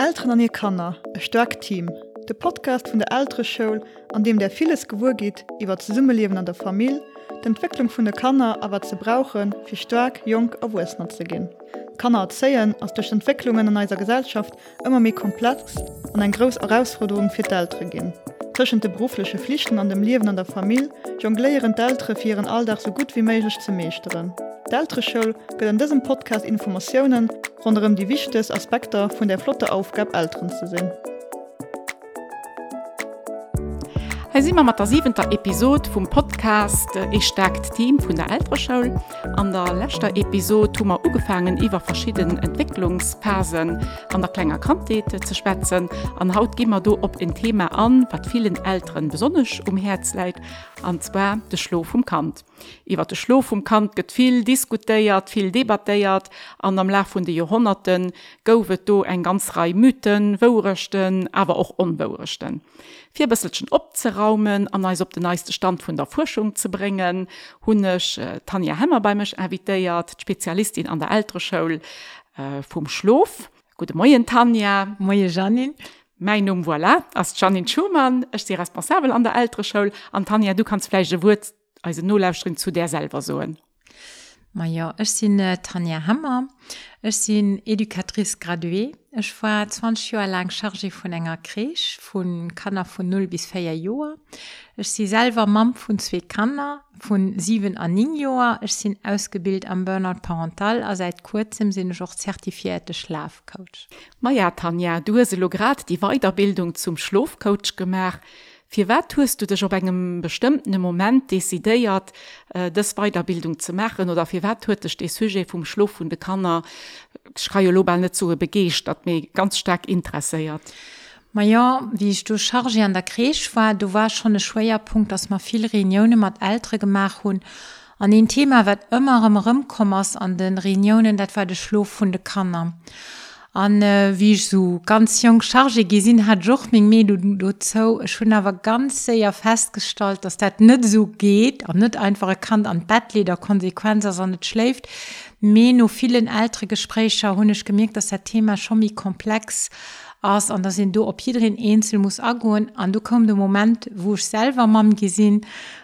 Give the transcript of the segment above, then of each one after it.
Eltern an ihr Kanner, e stark Team, de Podcast vun der älterre Show, an dem der vieles gewur geht, iwwer ze Summeleben an der Familie, d'Entwicklung vun der Kanner awer ze brauchen, fir stark jung a Westner ze gin. Kanner erzeien ass duch Entwicklungen an eiser Gesellschaft immer mé komplex an en gros Herausforderung fir d'ltre gin. Tschen de berufliche Pflichten an dem Leben an der Familie jongléieren d'ltre firieren alldach so gut wie méigich ze meeschteren d'ältre Schul gët an dësem Podcast Informationoen runem die wichtes Aspekter vun der Flotte Aufgab Ären ze sinn. He si immer mat der siebenter Episode vum Podcast äh, Ich stärkt Team vun der Äschoul. An der letzter Episode hummer ugefangen iwwer verschieden Entwicklungsphasen an der klenger Kantete ze spetzen. An haut gimmer du op in Thema an, wat vielen Ären besonnech um Herz leit, anzwer de Schlo vum Kant. Iwer de Schlo vum Kant gëtt viel diskutéiert, viel debatéiert an am La vun de Jahrhunderten goufet do eng ganz rei Myten, worechten, aber auch unbaurechten vier bisschen opzeraumen an als op den neiste Stand von der Forschung zu bringen. Hunnech äh, Tanja Hämmer bei michch ervitiert Spezialistin an der älterschule äh, vom Schlof. Gute Morgen Tanja. Moje Janin Mein um voilà as Janin Schumann. Ist die responsabel an der älterschule an Tanja du kannst fleische Wu also nullschrin zu der selber soen. Ma ja Ech sinn äh, Tanja Hammer, Ech sinn Edukatrice gradué. Ech war 20 Joer lang chargé vun enger Krech vun Kanner vun 0 bis 4 Joer. Ech si selver Mam vun zwee Kanner vun 7 an 9 Joer. Ech sinn ausgebild am Burnout parental a seit kurzem sinn joch zertifiierte Schlafcoach. Ma ja Tanja, du lo grad die Weiterbildung zum Schlofcoach gemach. Fi wat tust du dech op engem bestimmten Moment desideiert äh, des Weiterbildung zu machen oder fir wat huetech de Suje vum Schluff und de Kanner schreie lo net zu begecht, dat mé ganz stark interesseiert. Ma ja, wie ich du charge an der Krech war, du war schon e Schweerpunkt, dass ma viel Reunionen mat älter gemach hun. An den Thema wat immer im Rrümkommers an den Reunionen, dat war de Schlof vun de Kanner an äh, wie ich so ganz jung charge gesinn hat joch még me du du zo schon awer ganz ja festgestalt dass dat net so geht an net einfache kann an bettleder konsequenzer son net schläft. Me no vielen älter gesprächer hunnech gemerkt dass der thema schon mi komplex ass an da sind du op jeden einzel muss agoen an du kom de moment wo ich selber mam gesinn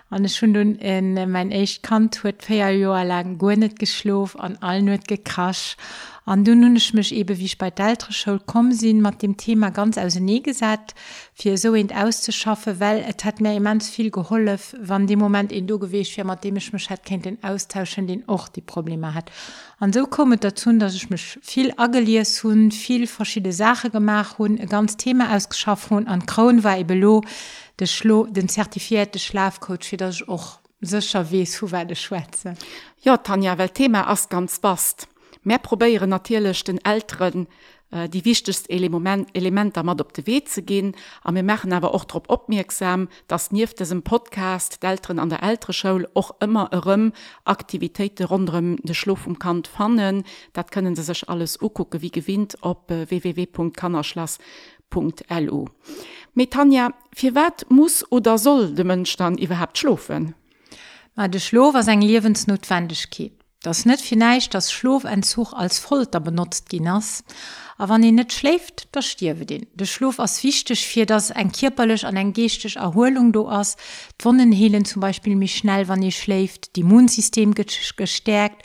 an schon in äh, mein echt kant huet fe jo lagen go net geschlof an all net gekrasch an du nunnech mech ebe wie ich bei d'ältre Schul kom sinn mat dem Thema ganz aus nie gesat fir so ent auszuschaffe well et hat mir immens viel gehollef wann dem moment en du gewwees fir mat dem ich mech hat kennt den austauschen den och die Probleme hat. An so kommet dazu dass ich mich viel ageliers hun viel verschiedene sache gemacht hun ganz Thema ausgeschafft hun an Kron war belo de schlo den zertifiierte Schlafcoach wie das och secher wees hu werde schwäze ja Tanja well Thema ass ganz bast Meer probéieren natierlech den Ären äh, die wichtigst Element, Elementer mat op de we ze gin, a mir mechen awer och trop opmerksam, dats nieef dessem Podcast d'ren an der älterre Schoul och immer ëm Aktivitätite rondrem de Schluff um Kant fannen, dat können se sech alles ukucke wie gewinnt op äh, www.kannerschlass.lu. Metanja, fir wat muss oder soll de Mënch dann iwwerhaupt schlufen? Ma de Schlo was eng Liwensnotwendigkeet. Das net vielleicht das Schlofentzug als Folter benutzt die nass aber wann ihr net schläft da stirwe den. De Schlof as wichtig fir das ein kirperlech an en gestisch Erholung do ass. Tonnen helen zum Beispiel mich schnell wann ihr schläft. Die Immunsystem gestärkt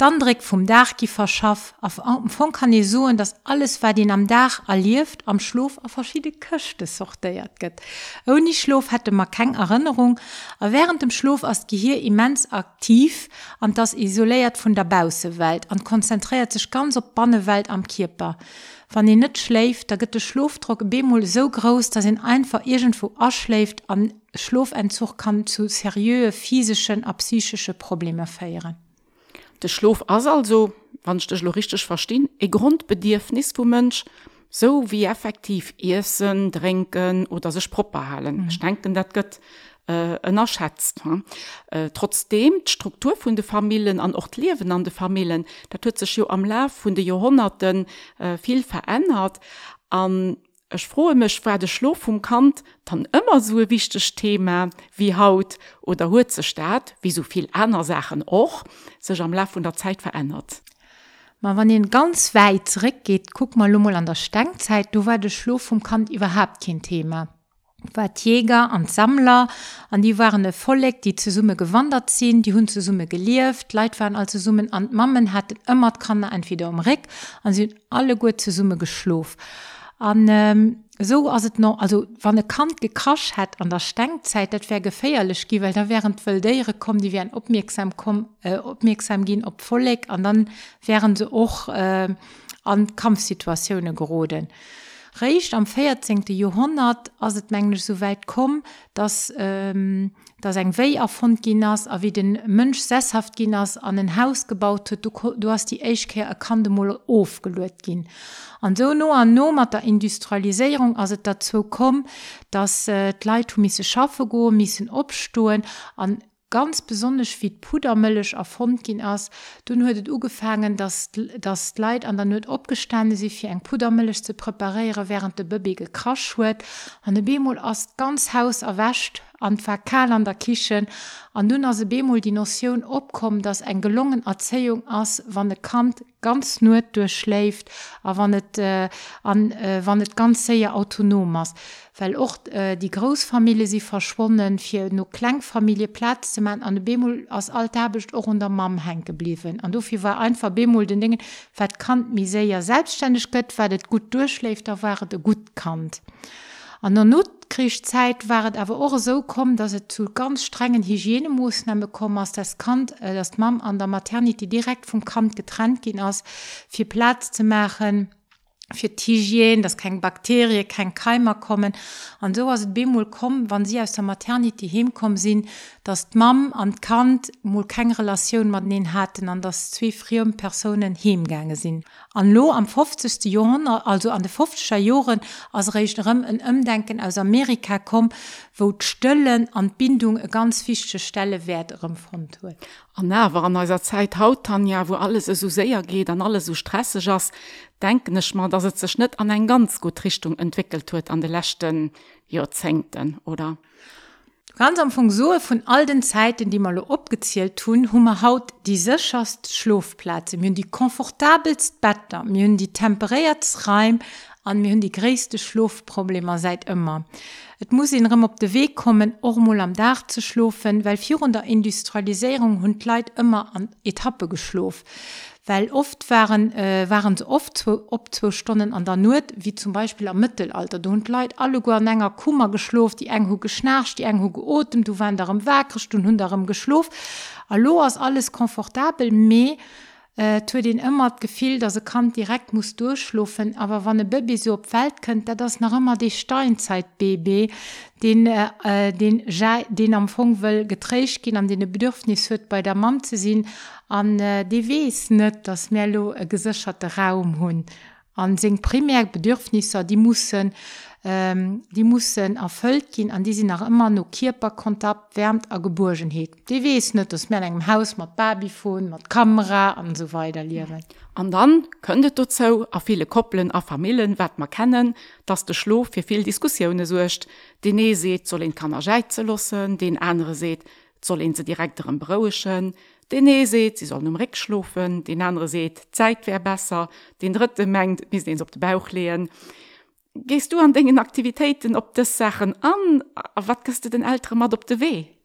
dann direkt vom Dachgi verschaff auf von kann ich soen dass alles war den am Dach erlieft am Schlof auf verschiedene Köchte sortiert geht. Ohne Schlof hätte man keine Erinnerung. Aber während dem Schlof als Gehir immens aktiv und das isoliert von der Bausewelt und konzentriert sich ganz op Bannewelt am Körper. Wann ihr net schläft, da gibt der Schlofdruck Bemol so groß, dass ihn einfach irgendwo erschläft an Schlofentzug kann zu seriöse physischen a psychische Probleme feieren. De Schlof as also, wannch lo richtig verstehn, e Grundbedürfnis vu Mönsch, so wie effektiv Issen, trinken oder sech properhalen. Mhm. denken dat gött ënnerschätzt äh, äh, trotzdem Struktur vun de Familien an ort lewen an de Familien dat huet sech jo am La vun de Jahrhunderten äh, viel verändert an Ech froe mech war de Schlo vum Kant dann immer so wichtig Thema wie Haut oder Huzestaat, wie soviel einer Sachen och sech am La von der Zeit verändert. Ma wann den ganz weit zurück geht, guck mal lummel an der Stengzeit, du war de Schlo vom Kant überhaupt kein Thema. war Jäger an Sammler an die waren e Folleg, die zu Summe gewandert sind, die hun zu Summe gelieft, Leiit waren also Summen an Mammen hat immer kann entweder um Rick an sind alle gut zu Summe geschlof. an ähm, so as het noch also wann e Kant gekrasch hett an der Stengzeit dat wär geféierlech gi well da wären wëldéiere kom die wären opmerksam kom äh, opmerksam gin op vollleg an dann wären se och äh, an Kampfsituationune geoden. Recht am 14. Jahrhundert as het mengglisch so weit kom, dass ähm, das eng wei erfund ginnners a wie den Mënsch sesshaft ginnners an den Haus gebaut huet, du, du hast die Eichkehr erkannte ofgelet gin. An so no an no mat der Industrialisierung as het dazu kom, dass äh, Leiit d'Leiitumisse schaffe go, missen opstoen an ganz besonders wie pudermëllech erfund gin ass du huet ugefangen dass das Leid an der Not opgestande sie fir eng pudermëllech ze prepariere während de Bëbbe gekrasch huet an de Bemol as ganz haus erwäscht an Verkal an der Kichen an nun as se Bemol die Notionun opkom, dats eng gelungen Erzeung ass wann de Kant ganz nur durchschläft, a wann het äh, an äh, wann net ganz séier autonom ass. Well och äh, die Grosfamilie sie verschwonnen fir no Kklengfamilie Platz ze man an de Bemol ass alltäbecht och unter Mam heng gebbliwen. An dofir war ein Verbemol den dingen wat kant mi séier selbstständig gëtt, wat gut durchschläft, da war de gut kant. An der not Kriechzeit waret awer och so kom, dat se zu ganz strengen Hygienemoosname kom ass das Kant äh, das Mam an der Maternity direkt vum Kant getrennt gin ass fir Platz zu machen für Tigien, dass kein Bakterie, kein Keimer kommen. Und so was Bemol kommen, wann sie aus der Maternity hinkommen sind, dass Mam an Kant mal keine Relation mit ihnen hatten, an dass zwei frühen Personen hingegangen sind. An Lo am 50. Jahrhundert, also an den 50er Jahren, als recht ein Umdenken aus Amerika kommt, wo die Stellen an Bindung eine ganz wichtige Stelle werden von wird. An nawer an eiser Zeit haut Tanja, wo alles so séier geht, an alles so stressig ass, denkench mal, dat se sech net an eng ganz gut Richtung entwickelt huet an de lächten Jozenten oder. Ganz am Fong so vun all den Zeiten, die mal opgezielt tun, hummer haut die secherst Schlofplatze, myn die komfortabelst Better, myn die temperiertsreim, an mir hunn die gréste Schlofprobleme seit immer. Et muss in rem op de Weg kommen ormol am Dach zu schlofen, weil vir der Industrialisierung hun Leiit immer an Etappe geschlof. Weil oft waren, äh, waren ze oft op zwei Stunden an der Not, wie zum Beispiel am Mittelalter. Du hun Leiit alle go enger Kummer geschloft, die enghu geschnarcht, die enghu geotem, du waren darum werkrecht und hun darum geschlof. Allo as alles komfortabel me, äh, den immer gefiel dass er kann direkt muss durchschlufen aber wann ne Baby so op Welt könnt der das noch immer die Steinzeit baby den äh, den den am Fong will getrecht gehen an den Bedürfnis hört bei der Mam zu sehen an äh, die DWs net das Merlo gesicherte Raum hun an sind primär Bedürfnisse die müssen ähm, die mussssen erfüllt gin an die sie nach immer no Kierperkontakt wärmt a Geburgen heet. De wees net dass mir engem Haus mat Babyfon, mat Kamera an so weiter liewen. An dann könntet du zo a viele Koppeln a Familien wat man kennen, dass de Schlof fir viel Diskussionen sucht, den nee seet soll den Kannerscheit ze lassen den andere seht soll in se direkteren Braueschen, Den nee seht sie sollen um umreck schlufen, den andere seht Zeit wär besser, den dritte mengt bis den op de Bauch lehen gehst du an dingen Aktivitäten op de Sachen an wat kannst du den älter mat op de weh?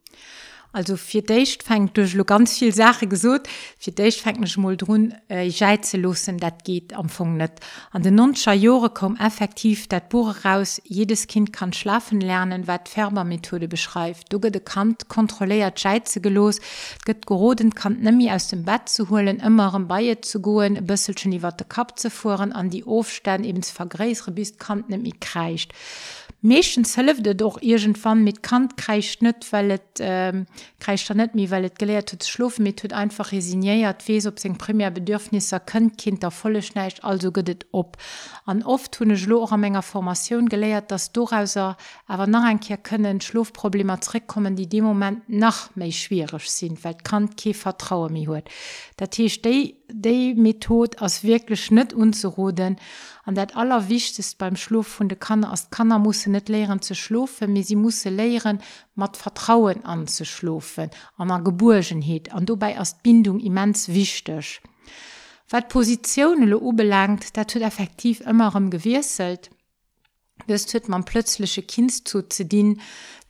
Also fir déicht fängt duch lo ganz viel Sache gesot, fir déich fängnech mo runn äh, scheize losen, dat geht am Fong net. An den nonscher Jore kom effektiv dat Buch raus, jedes Kind kann schlafen lernen, wat Färbermethode beschreift. Du gët de Kant kontroléiert scheize gelos, gëtt geoden kann nemmi aus dem Bett zu holen, immerem Baie zu goen, e bësselschen iwwer de Kap ze fuhren, an die Ofstern ebens vergréisre bis Kant nemmi kreicht. Meschen hëlfde doch irgend van mit Kant kreich net wellt ähm, kreicht er net mi wellt geleert huet schluuf mit huet einfach resignéiert wees op seg primär Bedürfnisse kënnt kind der volle schneicht also gëdet op an oft hunne lo a méger Formatioun geléiert dats Dorauser awer nach enkeer kënnen Schlufproblemer kommen die de moment nach méi schwierigch sinn Welt kann ke vertraue mi huet Dat Tee déi déi Method ass wirklich net unzuroden an dat allerwichtest beim Schluff vun de Kanner as Kanner muss net leeren ze schlufen, mir sie muss leieren mat Vertrauen anzuschlufen, an der Geburgenheet, an dobei as Bindung immens wichtech. wat Positionen ubelangt, dat tut effektiv immer im gewirselt. Das tut man plötzliche Kind zu zu dienen,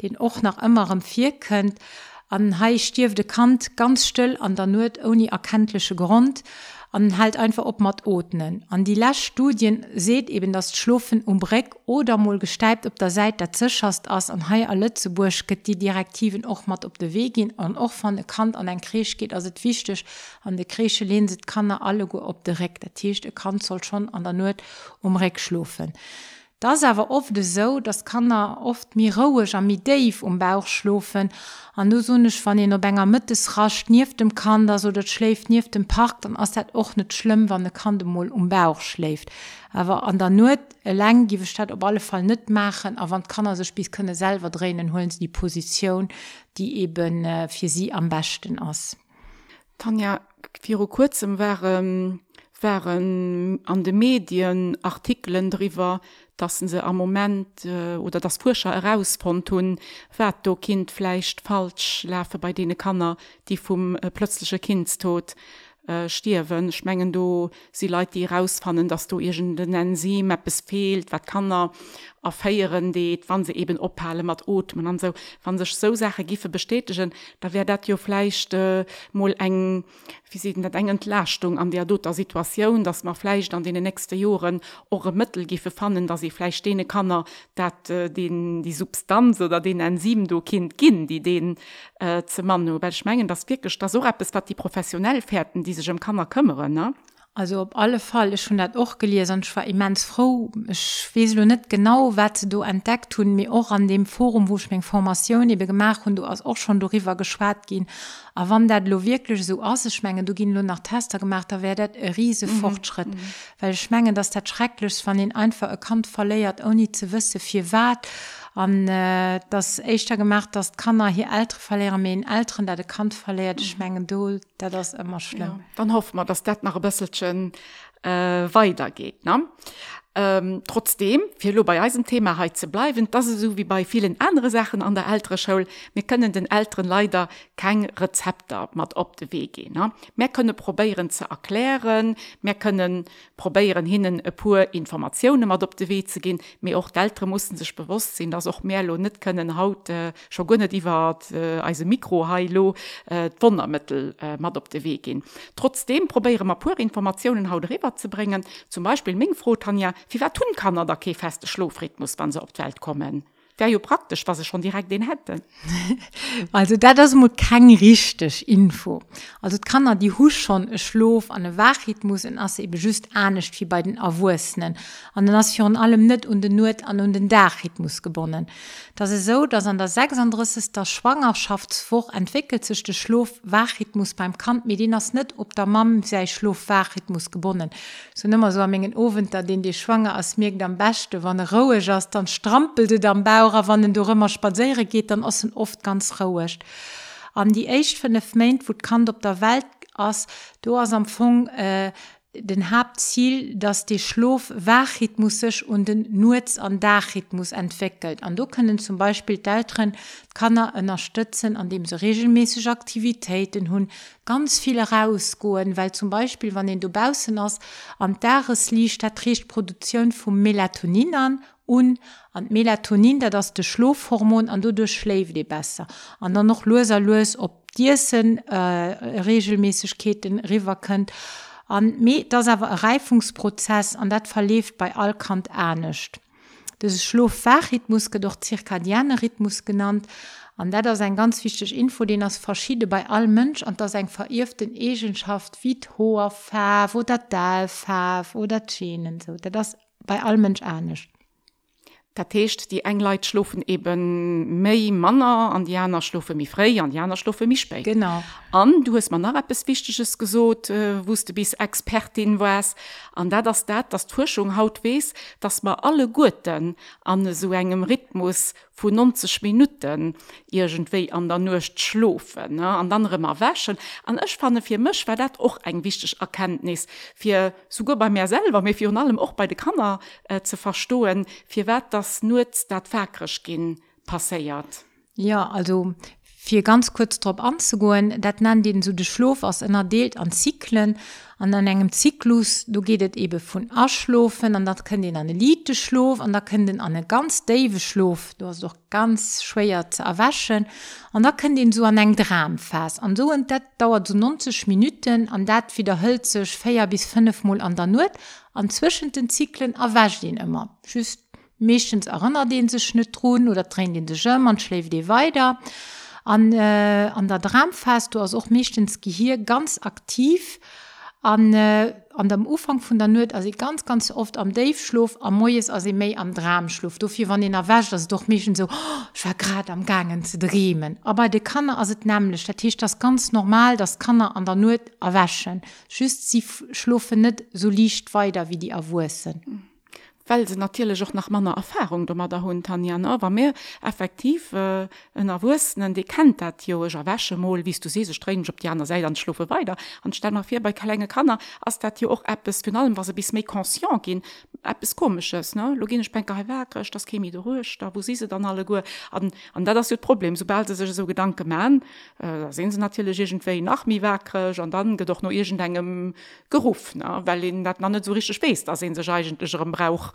den auch nach immer im vier könnt, an hei stirfde Kant ganz still an der Not ohne erkenntliche Grund, an halt einfach op mat otnen. An die Lachstudien seht eben das Schluffen um Breck oder mal gesteipt op der Seite der Zischast ass an Hai Lützeburg get die Direktiven och mat op de Wegin an och van de Kant an ein Kriech geht as het wichtig an de Krische lehn se kann er alle go op direkt der Tischchte Kant soll schon an der Not um Reck schlufen. Das awer oft so, dat kann er oft mir rouech am mi Dave um Bauch schlofen, an du sonnech van en op enger Mëttes racht nief dem Kander so dat schläft nief dem Park, dann ass dat och net schlimm, wann de Kandemoll um Bauch schläft. Awer an der Not leng giwe statt op alle Fall net machen, a wann kann er se spies kënne selber drehen, holen sie die Position, die eben äh, fir sie am besten ass. Tanja Fi kurzem waren, waren an de Medien Artikeln drüber, dass se am moment äh, oder das Furscher herausfund hun wat do kind fleischcht falsch läfe bei denen kannner die vum äh, plötzliche kindstod äh, stirwen schmengen du sie Leute die rausfannen dass du irgend den Enzym es fehlt wat kann er eréieren deet wann se eben ophalen mat ot man an so. Wann sech so sache gife bestätigen da wär dat jo fleischchte äh, moll eng wie se net engen Lastung an der doter Situation dass man fleisch an den nächste Joren eure Mëttel gife fannen da sie fleisch stene kannner dat äh, den die Substanz oder den en sieben do kind ginn die den äh, ze man welch menggen das wirklich da so rap es wat die professionell fährten die sich im Kammer kümmern ne? Also op alle Fall ist schon dat och gelesen ich war immens froh. Schwesel net genau wat du entdeckt tun mir auch an dem Forum wo ich mein Formation ebe gemacht und du hast auch schon darüber geschwarrt gehen. Aber wann dat lo wirklich so ausschmengen du gehen nur nach Tester gemacht da werdet e riese mhm. Fortschritt. mhm. weil schmengen dass der schrecklich von den einfach erkannt verleiert oni ze wisse fir wat an äh, das echtter gemacht dat kann er hier älter verleeren me älteren der de Kant verleert schmengen do der das immer schlimm ja. dann hofft man dass dat nach ein bisschen äh, weitergeht. Ne? Ähm, trotzdem viel bei Eisen Themaheit zu bleiben, das ist so wie bei vielen anderen Sachen an der älteren Schule. Wir können den älteren leider kein Rezepter mal op de Weg gehen. Ne? Wir können probieren zu erklären, wir können probieren hinnen pur Informationen mal op de Weg zu gehen. Mir auch Ältere mussten sich bewusst sein, dass auch mehr Lo nicht können haut äh, schon gar die war äh, also Mikro äh, Wundermittel äh, mal op de Weg gehen. Trotzdem probieren wir pure Informationen haut rüber Zu bringen, zum Beispiel Mingfro Tanja, wie wer tun kann er der ke feste Schlofrhythmus wann se op Welt kommen. Wär jo praktisch was se schon direkt den hätte. Also da das mod kein richtig info. Also kann er die husch schon schlof an e wachrhythmus in as eben just anecht wie bei den erwussenen an den nation allem net und den not an und den dachrhythmus gewonnen das ist so dass an der sechs der schwangerschaftsfurch entwickelt sich de schlof wachrhythmus beim kant. Medinas net ob der mam sei schlof wachrhythmus gebunden so nimmer so am menggen ofen da den die schwanger as mir am beste wann er rohe just dann strampelte dann bau Bauer wann du immer spaziere geht dann aus oft ganz raucht an die echt von Main wo kann op der Welt as du hast am Fong äh, den Hauptziel, dass die Schlof wachrhythmusisch und den Nuz an Dachrhythmus entwickelt. Und du können zum Beispiel Deltren kann er unterstützen, an dem sie regelmäßig Aktivitäten hun ganz viele rausgehen, weil zum Beispiel wann du bbausen hast am Dares liegt der Trichtproduktion von Melatonin an un an Melatonin, da das de Schlofhormon an du du schläft die besser. an dann noch loser los op Dissen äh, regelmäßigkeiten river könnt. An das aber Reifungsprozess an dat verlebt bei Alkant ernstcht. Das Schlofachrhythmus doch zirkadiane Rhythmus genannt. an dat das ein ganz wichtig Info, den das verschiedene bei all Mönsch an das ein verirften Egenschaft wie hoher Färf oder Dalfärf oder Tschenen so das bei all Mönsch ernstcht. Dat techt die Engleit schlufen eben méi Manner an Janer schlufe mi frei an Janer schlufe mi spe. Genau. An du hast man nach bis wichtiges gesot, äh, wusste bis Expertin wars an dat das dat das Tuchung haut wees, dass ma alle Guten an so engem Rhythmus vu 90 Minuten irgendwei an der nucht schlofen an andere mal wäschen. An ech fanne fir misch war dat och eng wichtig Erkenntnis fir sogar bei mir selber mir Fi allem auch bei de Kanner äh, ze verstohlen, fir wat das nur dat verkrisch gin passeiert. Ja also Für ganz kurz drauf anzugehen, das nennt den so den Schlaf als innerdeelt an Zyklen. An an engem Zyklus, du gehtt eben von Aschlofen, an dat können den an Elite schlof, an da können den an ganz Dave schlof, du hast doch ganz schwer zu erwaschen, an da können den so an eng Dram fest. An so und dat dauert so 90 Minuten, an dat wieder hölzech feier bis 5 Mal an der Not, an zwischen den Zyklen erwäscht den immer. Just mechtens erinnert den se schnittruhen oder train den de Schirm, man schläft die weiter. An, äh, an der Dramfest du hast auch mechtens Gehir ganz aktiv, an, äh, an dem Ufang vun der Not as ganz ganz oft am Dave schlof am Moes as méi am Dram schluft. Dofir wann den erwächt, dat doch méchen so oh, grad am gangen ze dremen. Aber de kann er as het nämlichlech dat hicht das ganz normal, das kann er an der Not erwäschen. Schüst sie schlufe net so liicht weiter wie die erwussen. Mhm weil sie natürlich auch nach meiner Erfahrung da der hun Tanjan aber mehr effektiv äh, erwursten die kennt dat joischer wäsche mal wie du se streng op die anderen Seite dann schlufe weiter. Und nach vier bei Kalenge kannner als dat hier auch ist von allem was bis me conscient gehen App ist komisches ne? Loginisch Bankerwerk das chemie ruhig da wo sie sie dann alle go an an da das Problem. Sobald sie sich so gedanke man äh, da sehen sie natürlich irgendwie nach mir werk und dann doch nur irgend engem gerufen weil ihnen dat nicht so richtig spe da sehen sie eigentlich ihrem Brauch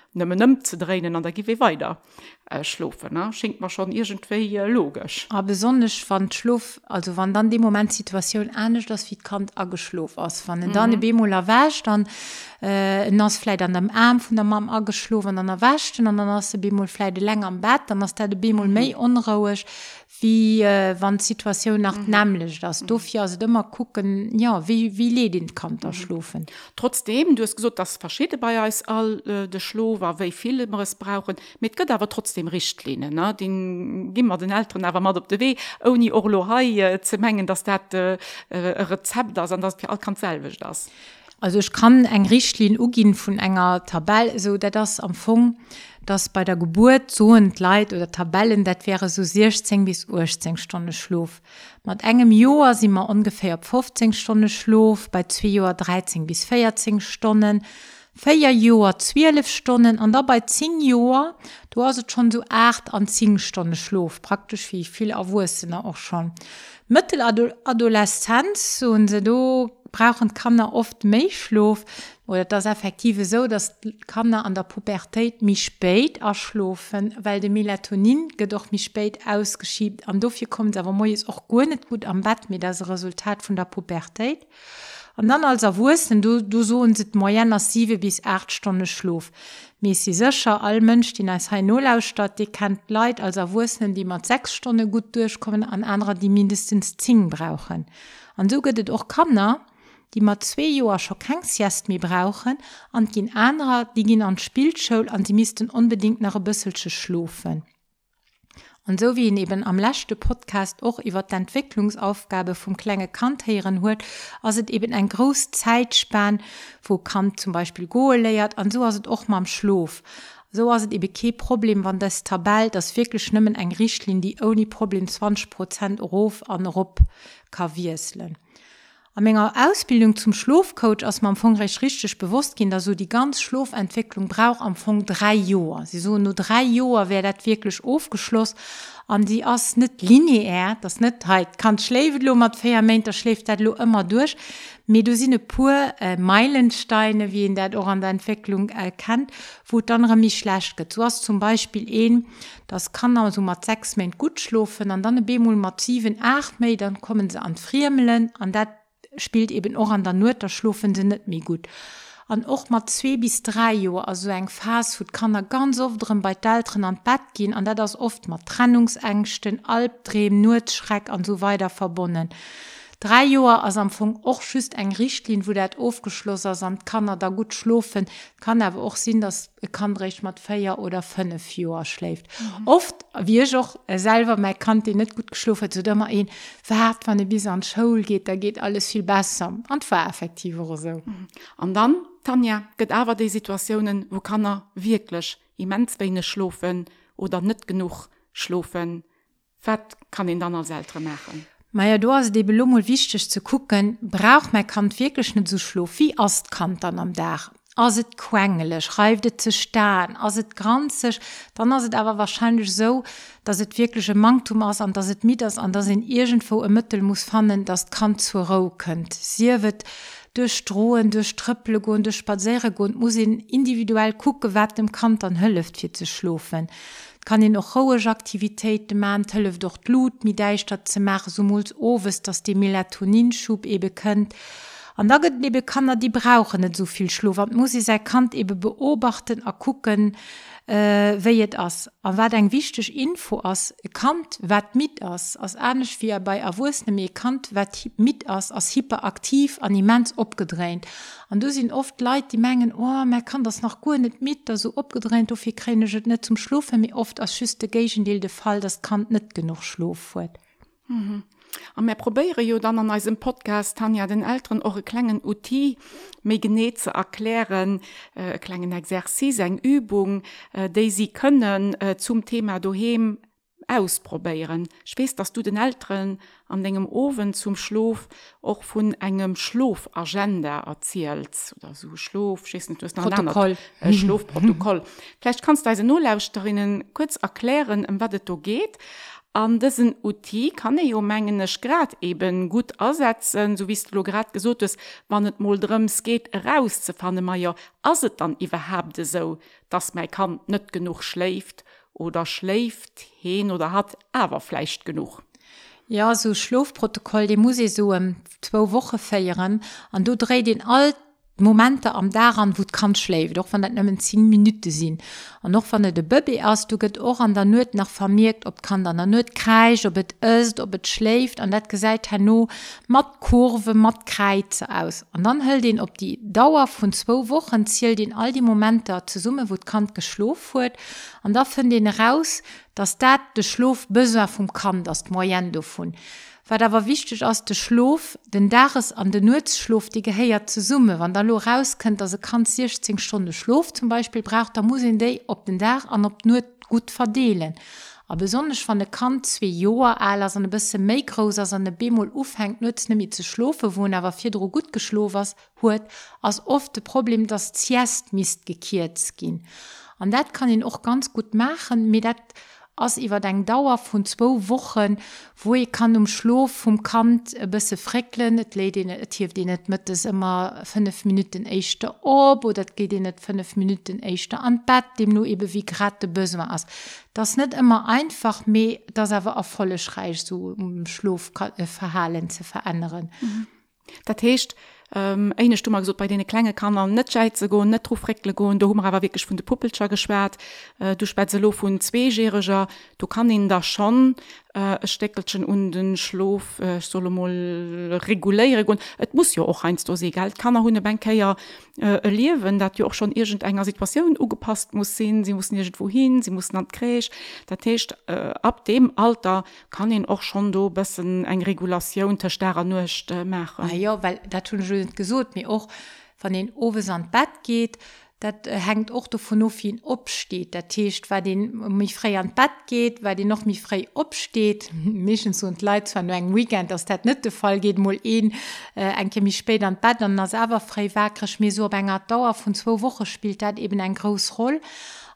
nëmmen nëmm ze dreinen an der giwe weiter äh, schlofen schenkt man schon irgendwei äh, logisch a besonnech van schluff also wann dann de moment situationun ernstg das wie kant aschlof ass wann mhm. dann bemoler wächt dann äh, nassfleit an dem Arm vun der Mam aschlowen an der wächten an dann ass de Bemolfleide leng am Bett dann ass der de Bemol méi onrauech wie äh, wann Situationun nach mhm. nämlichlech das mhm. dofir as dëmmer kucken ja wie wie ledin kann der schlofen trotzdem du hast gesot das verschete bei all äh, de schlo war wéi viele es brauchen mit gëtt awer trotzdem richtlinen ne den gimmer den Eltern awer mat op de wee oni Orlohai äh, ze menggen dass dat äh, äh, Rezept ass an das all kanselwech das. Also ich kann eng Richtlin ugin vun enger Tabelle so der das am Fong dass bei der Geburt so und Leid oder Tabellen dat wäre so 16 bis Urzing Stunde schlof. Mat engem Joar si immer ungefähr 15 Stunde schlof, bei 2 Uhr 13 bis 14 Stunden, 4 Joer 12 Stunden an dabei 10 Joer du hast schon so 8 an 10 Stunden schlof praktisch wie viel erwursener auch schon. Mitteladoleszenz und se do brauchen Kanner oft méich schlof oder das effektive so dass Kanner an der Pubertät mich spät erschlofen weil de Melatonin gedoch mich spät ausgeschiebt. An dofir kommt aber mo ist auch gut net gut am Bett mit das Resultat von der Pubertät. und dann als wursten du du so und sind moyen massive bis acht Stunden schlof mir sie sicher all Mönsch die als Nullausstadt die kennt leid als wursten die man sechs Stunden gut durchkommen an andere die mindestens zing brauchen an so gehtt auch kannner die mat zwe Joer scho kengsiest mi brauchen an gin anrer die gin an Spielchoul an die misisten unbedingt nach bësselsche schlufen. Und so wie eben am lechte Podcast auch über die Entwicklungsaufgabe vom Klänge Kantheieren hört, also eben ein groß Zeitspann, wo Kant zum Beispiel Go leiert, und so ist es auch mal am Schlaf. So ist es eben kein Problem, wenn das Tabell, das wirklich nimmen ein Richtlin, die ohne Problem 20 Prozent Ruf an Rupp kann wirselen. Am enger Ausbildung zum Schlofcoach ass man vonrecht richtig bewusst gin, dass so die ganz Schlofentwicklung brauch am Fong drei Joer. Sie so nur drei Joer wer dat wirklich aufgeschloss an die ass net lineär, das net kann schlävelo mat Feierment, der schläft dat lo immer durch. Me du sinne pur äh, Meilensteine wie in der auch an der Entwicklung erkennt, wo dann mich schlecht get. Du hast zum Beispiel een, das kann also mat sechs Main gut schlufen, an dann Bemol massiven 8 Me, dann kommen sie an Friemelen an dat spielt eben auch an der Not der schlufen sie nicht mehr gut. Und auch mal zwei bis drei Jahre, also ein Fastfood, kann er ganz oft drin bei Deltren an Bett gehen, und das ist oft mit Trennungsängsten, Albträumen, Notschreck und so weiter verbunden drei Joer as am Fong och schüst eng Richtlin, wo dat aufgeschlosser sam kann er da gut schlofen, kann er auch sinn, dass er kann recht mat feier oder fünf Joer schläft. Mhm. Oft wie joch selber mei kann die net gut geschlofe zu immer een wert wann e bis an Scho geht, da geht alles viel besser an war effektiver oder so. An mhm. dann Tanja gëtt awer de Situationen, wo kann er wirklich immensweine schlofen oder net genug schlofen. Fett kann ihn dann als älter machen. Meier do as de belummel wichtech ze kucken, brauch mei Kant wirklich net zu so schlof wie ast Kant an am Dach. Ass et quengelech, schreift et ze staen, ass et granzech, dann ass et awer wahrscheinlich so, dats et wirklichsche Mangtum ass an dats et mit ass an dats en irgendwo e Mëttel muss fannen, dat Kant zu rau kënnt. Siwet, durch Strohen, durch Trüppel go, durch Spazere go und muss ihn individuell gucke wat dem Kant an Hölleft hier zu schlufen kann en och hoeg Aktivitéit de Mann tëllef doch Blut mi deichstat ze mach somuls ofes, dats de Melatoninschub ebe kënnt. An da gëtt ebe Kanner die brauchen net soviel schlo, wat muss i se Kant ebe beobachten a kucken, äh, wéiet ass. An wat eng wichtech info e kant wat mit ass. Ass ernstnech wie bei awune mé kant wat mit ass as hyperaktiv an immens opgedreint. An du sinn oft leit die menggen oh me kann das nach go net mit da so opgedreint of kräneget net zum schlufe mir oft as schüste gegendeel de fall das kant net genug schlof huet mhm. Am mir probéiere jo dann an eisem Podcast han ja den Ären eure klengen UT méi geneet ze erklären, äh, klengen Exerzis eng Übung, äh, déi sie kënnen äh, zum Thema doheem ausprobéieren. Spees, dass du den Ären an engem Ofen zum Schlof och vun engem Schlofagenda erzielt oder so Schlof Protokoll äh, Schlofprotokoll. Vielleicht kannst deise Nolauusterinnen kurz erklären, um wat du geht, An dessen UT kann e jo menggeneg Grad eben gut ersetzen, so wiest lo grad gesotes, wann et Molrems geht rauszefanne meier aset dann iwwerhabde so, dats mei kann net genug schläft oder schläft hin oder hat awer fleicht genug. Ja so Schlofprotokoll de muss so um, zwo woche feieren an du dreh den alten Momente am daran wo kann schläft doch van dat 10 Minute sinn. An noch wann de Bobby ass du gett och an der Not nach vermerkt ob kann dann der Not kreich ob het ist ob het schläft an dat gesäit hanno mat Kurve mat kreize aus. An dann höll den op die Dauer von zwei wochen ziel den all die Momente zu summe wo kann geschlof huet. An da find den raus dass dat de Schlof bëser vom kann das Moendo vun war da war wichtig aus de Schlof den Dares an den Nutzschlof die geheiert zu summe wann da lo raus könnt also kann 16 Stunden Schlof zum Beispiel braucht da muss de op den Dach an op nur gut verdelen aber besonders van der Kant zwei Joer alles an bisse Makeroser an der Bemol aufhängt nützt nämlich zu schlofe wo aber vier gut geschlo was huet als oft de Problem das Ziest mist gekiert gin an dat kann ihn auch ganz gut machen mit dat ass iwwer deg Dauer vun 2 wochen, wo e kann um Schlof vum Kant e bësse frecklen, Et le tief de net mit es immer 5 Minuten eischchte op oder dat geht net 5 Minuten eischchte an Bett, dem nur ebe wie grad de bësmer ass. Das net immer einfach mé das awer a volle Schreich so um Schlofverhalen ze verändern. Mhm. Dat hecht ähm, eine Stumme so bei denen kleine Kannern net scheize go net trorekle go der Hummer war wirklich vun de Puppelscher geschwert äh, du spezelo vun zweegeger du kann ihn da schon äh, steckelchen und den schlof äh, solo reguléiere und et muss ja auch einst se geld kann er hunne Bankier äh, liewen dat ja auch schon irgend enger Situation ugepasst muss sinn sie muss nicht wohin sie muss an krech dat techt äh, ab dem Alter kann ihn auch schon do bessen eng Regulation der starrer nucht äh, machen. Ah, ja weil dat tun gesot mir och van den Owesand Bett geht, Dat äh, hängt och davon vun offin opsteht. Der Techt war den mich frei an Bett geht, weil die noch mich frei opsteht, Mchen so und leid van eng Weekend ass dat net de Fall geht moll een äh, enke mich später an Bett an ass awer frei wakrech mir so enger Dauer von zwei Wochen spielt dat eben ein gros Roll.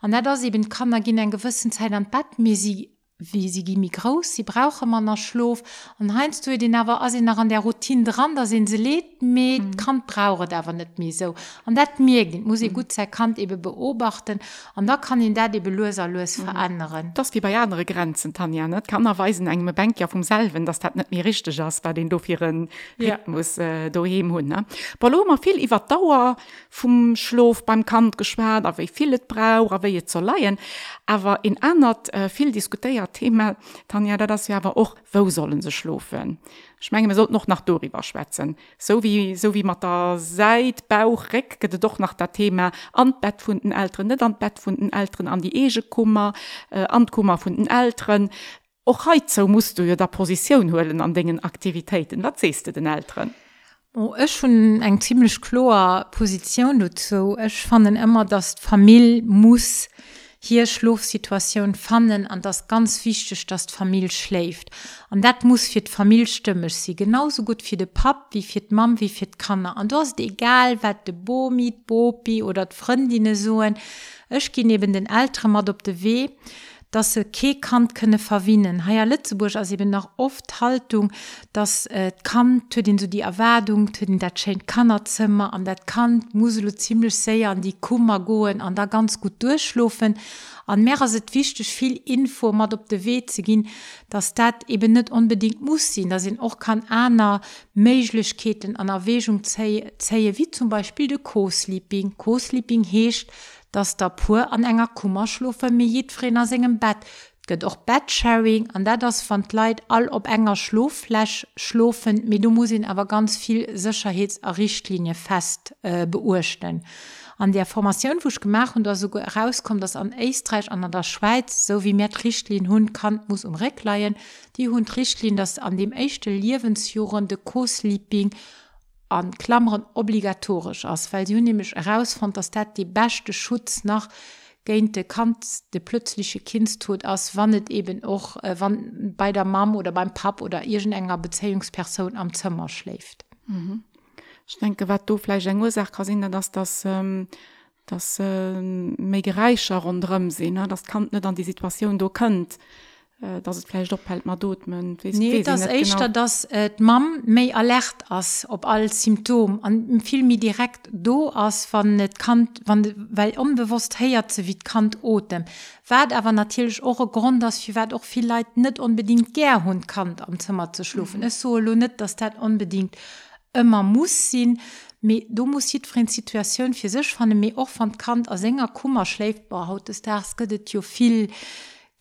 an net ass eben kann er ginn en gewissen Zeit an Bett mir sie wie sie gi mi groß sie brauche man nach schlof an heinst du den aber as nach an der Routin dran da sind se lädt me mhm. kann brauche da net mir so an dat mir muss ich mhm. gut erkannt eben beobachten an da kann in der die beloser los mhm. verändern das wie bei andere Grenzen Tanja net kann erweisen engem Bank ja vom selben das dat net mir richtig as bei den doieren ja. muss äh, do hun Ballmer viel iwwer Dauer vom schlof beim Kant geschwert a wie viel brauch a je zu leiien aber in einer äh, viel mega Thema. Tanja da das ja aber auch wo sollen sie schlufen Schmenge mir sollt noch nach Doriwer schwätzen. So wie so wie man da seit Bauchreck gete doch nach der Thema an Bett von den Eltern nicht an Bett von den Eltern an die ege Kummer äh, ankummer von den Eltern. Heute so musst du ja der Position holen an dingen Aktivitäten. Was siehst du den Eltern? Oh, ich schon eng ziemlich chlor Position dazu. Ich fand immer dass Familie muss äh, hier Schlafsituation fanden an das ganz wichtig dass die Familie schläft. Und das muss für die Familie stimmig sie genauso gut für den Pap wie für die Mam wie für die Kanner und das ist egal was de Bomit Bopi oder die Freundinnen soen ich gehe neben den älteren mal op de weh dass se ke Kant könne verwinnen. Haier Lützeburg as eben nach oft Haltung, dass äh, Kant hue den so die Erwerdung hue den dat Chain Kannerzimmer an dat Kant muss ziemlich säier an die Kummer goen an da ganz gut durchschlufen. An Meer se wichtig viel Info mat op de we ze gin, dass dat eben net unbedingt muss sinn, da sind auch kann einer Meiglichkeiten an Erwegung zeie wie zum Beispiel de Co-Sleeping. Co-Sleeping heescht, dats der pur an enger Kummerschlufe mir jietrenner segem Bett. Gëtt och Bettsharing an dat das van Leiit all op enger Schloffläsch schlofen, me du musssinn awer ganz viel Sicherheitserrichtlinie fest äh, beurchten. An der Formation wuch gemacht und da so herauskommt, dass an Eistreich an der Schweiz so wie mehr Richtlin hun kann muss um Reckleien, die hun Richtlin, das an dem echte Liwensjuren de Co-Sleeping, an Klammern obligatorisch ass, weil sie nämlich herausfand, dass dat die beste Schutz nach geinte Kant de plötzliche Kindstod ass wannet eben auch äh, wann bei der Mam oder beim Pap oder irgend enger Beziehungsperson am Zimmer schläft. Mhm. Ich denke wat du eng Ursache kann dass das ähm, das äh, mégereicher rundrem sinn das kann net an die Situation du könnt. dass het vielleicht doppelt mal dot nee, das echt dass et Mam méi alert ass op all Symptom an vielmi direkt do ass van net kant wann weil unbewusst heiert ze wie kant otem werd aber natürlich auch Grund dass wie werd auch viel vielleicht net unbedingt ger hun kant am Zimmer zu schlufen mhm. es so net dass dat unbedingt immer muss sinn du muss fri Situationun fir sech fan mé och van Kant a Sänger Kummer schläftbar haut es derske det jo viel.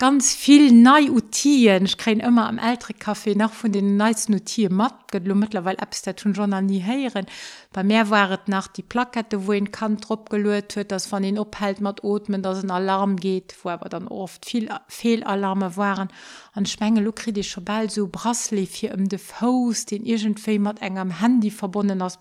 Ganz viel nei Utien ich kre immer am älter Kaffee nach von den nice Notier matt mittlerweile ab schon schon an nie heieren bei mir waret nach die Plakette wo in kann trop wird das von den ophält mat atmen dass ein Alarm geht wo aber dann oft viel Fehlalarme waren. An Schmenge lokritischer Ball so brasslief hier um de Faust den irgend mat eng am Handy verbunden aus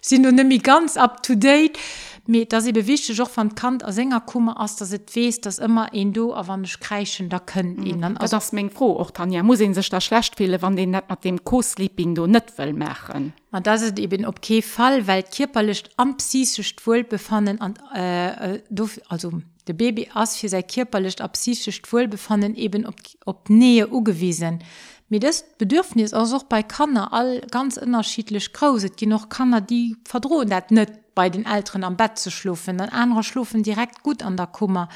sind nun nämlich ganz up to date. Da sie bewischte auch von Kant als Sänger kummer aus dass het wees das immer en du a wann krechen da können mhm. ihnen also das meng froh auch dann ja muss sich da schlecht viele wann den net mit dem Co-sleeping du net will machen. Man das ist eben okay fall weil kirperlicht am psychisch wohl befannen an äh, äh, also de baby ass fir se kirperlicht ab psychisch wohl befannen eben ob ob nähe ugewiesen mir das bedürfnis aus auch bei kannner all ganz unterschiedlich krauset die noch kannner die verdrohen dat net bei den Älteren am Bett zu schlufen, dann andere schlufen direkt gut an der Kummer.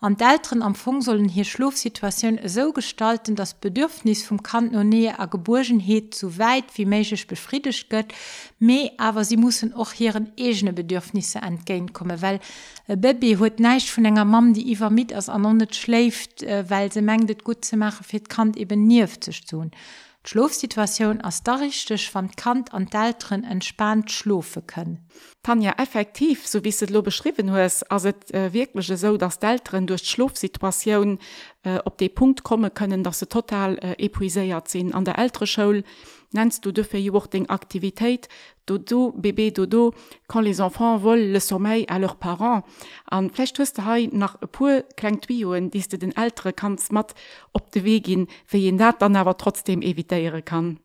An d'Älteren am Fong sollen hier Schlufsituation so gestalten, dass Bedürfnis vom Kantonär a Geburgenheet so weit wie meisch befriedigt gött, me aber sie müssen auch ihren egene Bedürfnisse entgehen kommen, weil äh, Baby huet neicht von enger Mam, die Iwer mit as an net schläft, äh, weil se mengdet gut zu machen, fir Kant eben nie zu tun. Schlafsituation as da richtig van Kant an d'ren entspannt schlofe können. Tanja effektiv so wie se lo beschrieben hues as het äh, wirklich so dass d'ren durch Schlafsituation äh, op de Punkt komme können dass se total äh, epuiséiert sinn an der älterre Schul, nennst du defir Joing Aktivitéit, dodo, bébé dodo, quand les enfants wollen le sommeil à leurs parents. An Flechtwistehai nach e puer kleng Twioen, dies du den älterre Kanz mat op de Wegin, fir je dat dann awer trotzdem eviitéiere kann.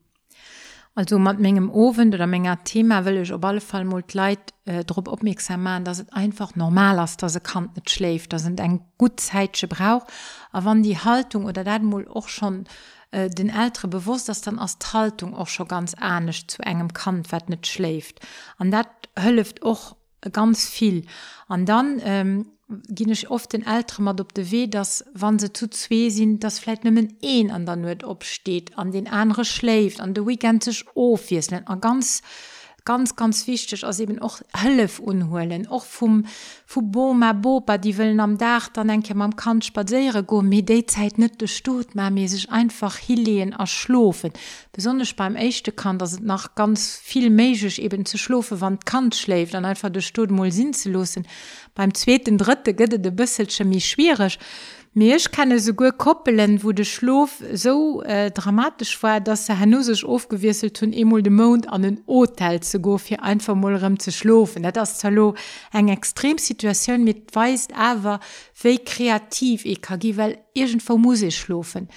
Also mat menggem Owen oder méger Thema wëlech op alle Fall mult Leiit äh, Dr opmerksam machen, dats et einfach normal ass dat se Kant net schläft, da sind eng gut Zäitsche brauch, a wann die Haltung oder dat moll och schon äh, den älter bewusst, dass dann als Haltung auch schon ganz ernstnig zu engem Kant wird nicht schläft. An dat hölft auch ganz viel. An dann ähm, gin ich oft den älter mal op de weh dass wann se zu zwee sind das vielleicht nimmen een an der Nord opsteht an den andere schläft an de weekend sich of an ganz äh, ganz ganz wichtig as eben och Hëllef unhoelen och vum vu Boma Bopa die willen am Dach dann enke man kann spaiere go mir déiäit net de Stot ma me sech einfach hileen erschlofen besonders beim echte kann dat het nach ganz viel meigich eben ze schlofe wann kant schläft dann einfach de Stot moll sinn ze losen beim zweten dritte gëtt de bësselsche mi schwierigch Mech kann se gur koppelen, wo de Schlof so äh, dramatisch war, dass se hanusech ofgewieselt hun emul de Mond an den Hotel ze go fir einvermolrem ze schlofen. Et as Zalo eng Extremsituationun mit weist awer wéi kreativ EKG well egent vermusig schlofen.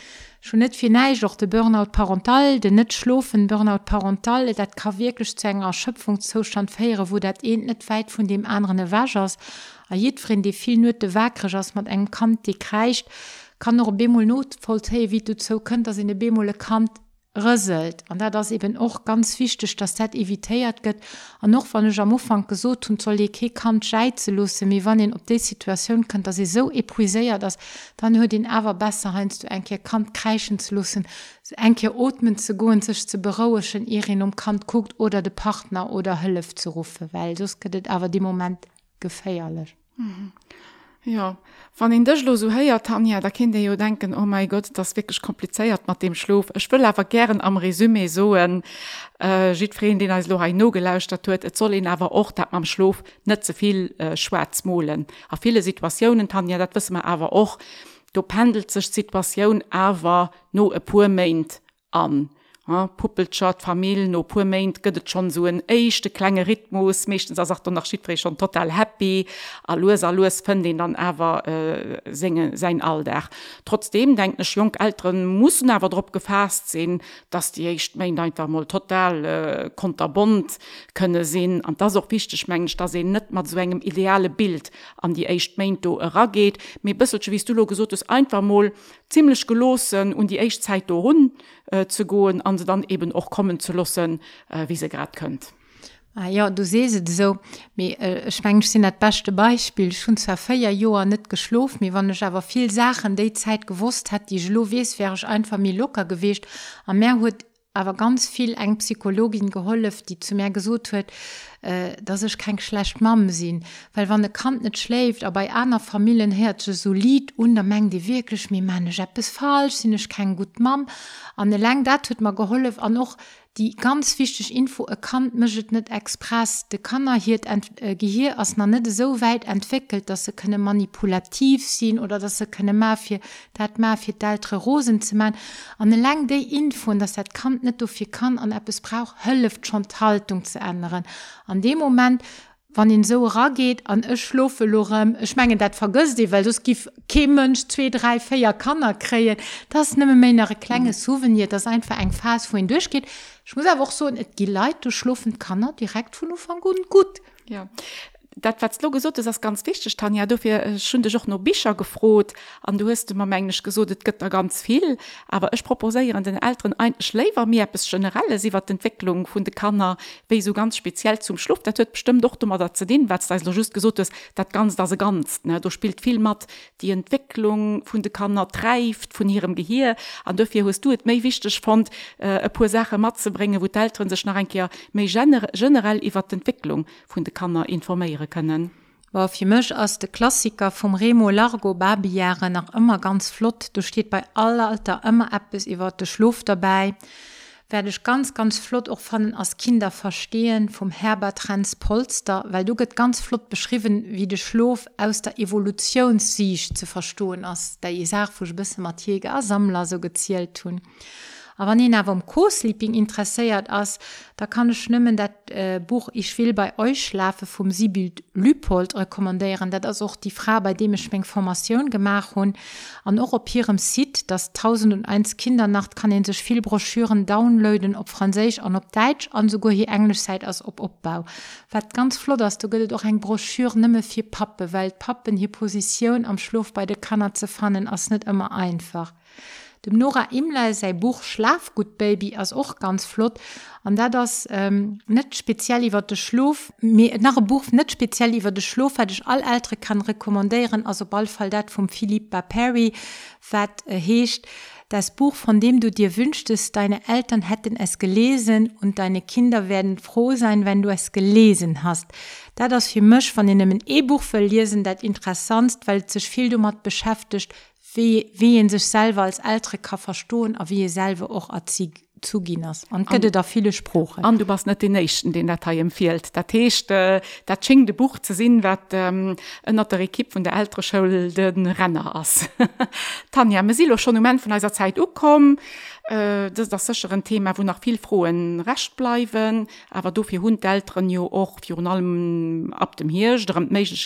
Schon net fir neich och de Burnout parental, de net schlofen Burnout parental, dat ka wirklich zu enger Schöpfungszustand féiere, wo dat een net weit vun dem anderen Wagers a jeetfrin de vill nuet de wakreg ass mat eng Kant de kräicht, kann noch Bemol not volt wie du zo kënnt ass in de Bemole Kant rëselt an dat das eben och ganz fichtech dat dat evitéiert gëtt. An noch wann Jamofang gesot hun zoll ke kan scheize losse mi wann den op de Situationun kënnt dat se so epuiséiert dass dann huet den awer besser heinst du engke kant krechen ze lussen engke otmen ze goen sech ze berouechen irin um kant guckt oder de Partner oder hëllef ze rufe well sos gëtt awer de moment geféierlech. Mhm. Ja wann den Dëchlo so héier Tanja, da kind jo denken oh mein Gott, das wirklich kompliceéiert mat dem Schlof. Ech will awer gern am Resumé soen äh, jiréen den als Lorei no gelauscht dat huet, Et soll en awer och dat mam Schlof net zuviel so äh, Schwarz mohlen. A viele Situationen Tanja, dat wissen man awer och. Du pendelt sech Situationun awer no e puer meint an. Um Ja, Puppelschat Familien no pu méint gëtt schon so en eischchte klenge Rhythmus, mechtens er sagt nach Schiré schon total happy, a loes a loes fën den dann ewer äh, senge sein Alldach. Trotzdem denkt nech Jong Ären mussssen awer drop gefast sinn, dats Di echt méint einfach mal total äh, konterbond kënne sinn. An das auch wichtemensch, da se net mat zu so engem ideale Bild an die Echt Main do raggeht, mé bësselsch wie du lo gesot einfach mal ziemlich gelossen und die Echtzeit run äh, zu go an sie dann eben auch kommen zu lassen äh, wie sie gerade könnt ah, ja du se so. Schwenk äh, sind dat beste Beispiel. Schon zerfeier Joer net geschloft mir wann aber viel Sachen de Zeit gewusst hat die Schlo wies wäre ich einfach mir locker gewichtcht am mehr hue aber ganz viel eng Psychologin geholft, die zu mir gesucht huet, äh, dass ich kein schlecht Mam sinn, weil wann der Kant net schläft, aber bei einer Familienherze solid und der Menge die wirklich mir meine es falsch, sind ich kein gut Mam. an der Läng dat tut man geholf an noch, die ganz wichtig Info erkannt mechet net express de kannner hiet äh, Gehir ass na net so weit entwickelt, dass se könne manipulativ sinn oder dass se könne mafir dat mafir d'altre Rosen ze man an den lang de Infon, dass dat kann net dofir kann an App es brauch hëlleft schon Haltung ze ändern. An dem Moment, wann den so ra geht an e schlofe lorem schmengen dat vergös die weil dus gif kemensch zwei drei feier kannner kreen das nimme menere klenge souvenir das einfach eng fas wohin durchgeht ich muss einfach so et geleit du schluffen kannner direkt von Anfang gut gut. Ja. Dat wat lo gesot das ganz wichtig tan ja dufir äh, schon joch no bicher gefrot an du hast immer englisch gesodet gëtt da ganz viel. Aber ich proposeieren den älteren ein schlever mir bis generelle sie wat Entwicklung vun de kannner wie so ganz speziell zum schluff dat hue bestimmt doch du mal dat ze den wat da just gesot ist dat ganz da se ganz ne? Du spielt viel mat die Entwicklung vun de kannner treift von ihrem gehir an dufir hust du et méi wichtig fand äh, pur sache mat ze bringen wo d'ren sech nach enke méi generell iwwer Entwicklung vun de kannner informieren wäre können. fir mech ass de Klassiker vum Remo Largo Babyjahre nach immer ganz flott. Du steht bei aller Alter immer Appes iwwer de Schluuf dabei. Werde ich ganz ganz flott auch von als Kinder verstehen vom Herbert Transpolster, weil du get ganz flott beschrieben, wie de Schlof aus der Evolutionssicht zu verstohlen as der Isar bis Matthiger Sammler so gezielt aber nie am Co-sleeping interesseiert ass da kann ich schnimmen dat äh, Buch ich will bei euch schlafe vom Sibild Lüpold rekommandieren. Das auch die Frau bei dem ich Information gemacht hun an auch op ihrem Sit das 1001 Kindernacht kann in sich viel Broschüren downloaden op Franzisch an op Deutsch an sogar hier englisch seid als op Obbau wat ganz flot dass du gehtt doch eng Broschüre nimme vier Pappe weil Pappen hier Position am Schluff bei der Kanner zu fannen as nicht immer einfach. Dem Nora Imle sei Buch Schlafgut Baby as och ganz flott an da das ähm, net speziell iwwer de Schlof nach Buch net speziell iwwer de Schlof hatch all älterre kann rekommandieren also ballfall dat vum Philippe Perry wat äh, heescht das Buch, von dem du dir wünschtest, deine Eltern hätten es gelesen und deine Kinder werden froh sein, wenn du es gelesen hast. Da das für Mch von einem E-Buch verlesen, dat interessant, weil sich viel dummer beschäftigt, wie en sech selber als älterre ka verstohlen a wie je selber och erzieg zuginnners an gëtt da viele Spproche. An du bas net den Nächten den Datei empfiehlt. Dat techte dat sching de Buch ze sinn wat ënner ähm, der Kipp vun der älterre Schoul den Renner ass. Tanja me silo schon moment vun eiser Zeit ukom äh, das das sicheren Thema wo nach viel frohen recht bleiben aber du für hun älteren jo auch allem ab dem Hirsch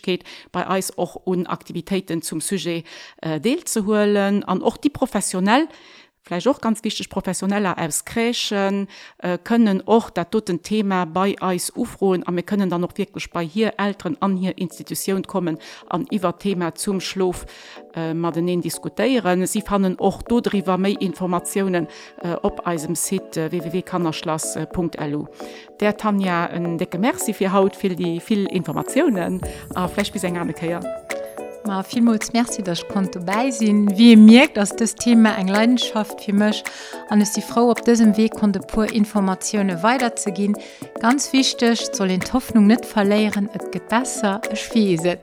geht bei Eis auch un Aktivitäten zum sujet äh, deel zu holen an auch die professionell die vielleicht auch ganz wichtig professioneller auskrächen äh, können auch da toten Thema bei Eis ufroen aber wir können dann noch wirklich bei hier älteren an hier institution kommen an wer Thema zum schlof äh, den diskutieren. Sie fanden auch dodriver mehr informationen äh, op eisem Site äh, www.kannerschloss.lu der Tanja ein decke Merci für haut für die viel informationen. Äh, vielleicht bis gerne ja. Ma vielmals Merci dat konnte beisinn. Wie merkt dass das Thema eng Leidenschaft fir mech an es die Frau op diesem Weg konnte pur Informationen weiterzugehen. Ganz wichtig soll den Hoffnung net verleieren et gebesser schwieset.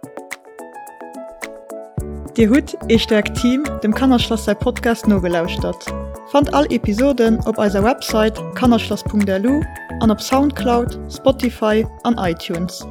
Die Hut ich der Team dem Kannerschloss sei Podcast no gelauscht hat. Fand all Episoden op eiser Website kannerschloss.delu an op Soundcloud, Spotify an iTunes.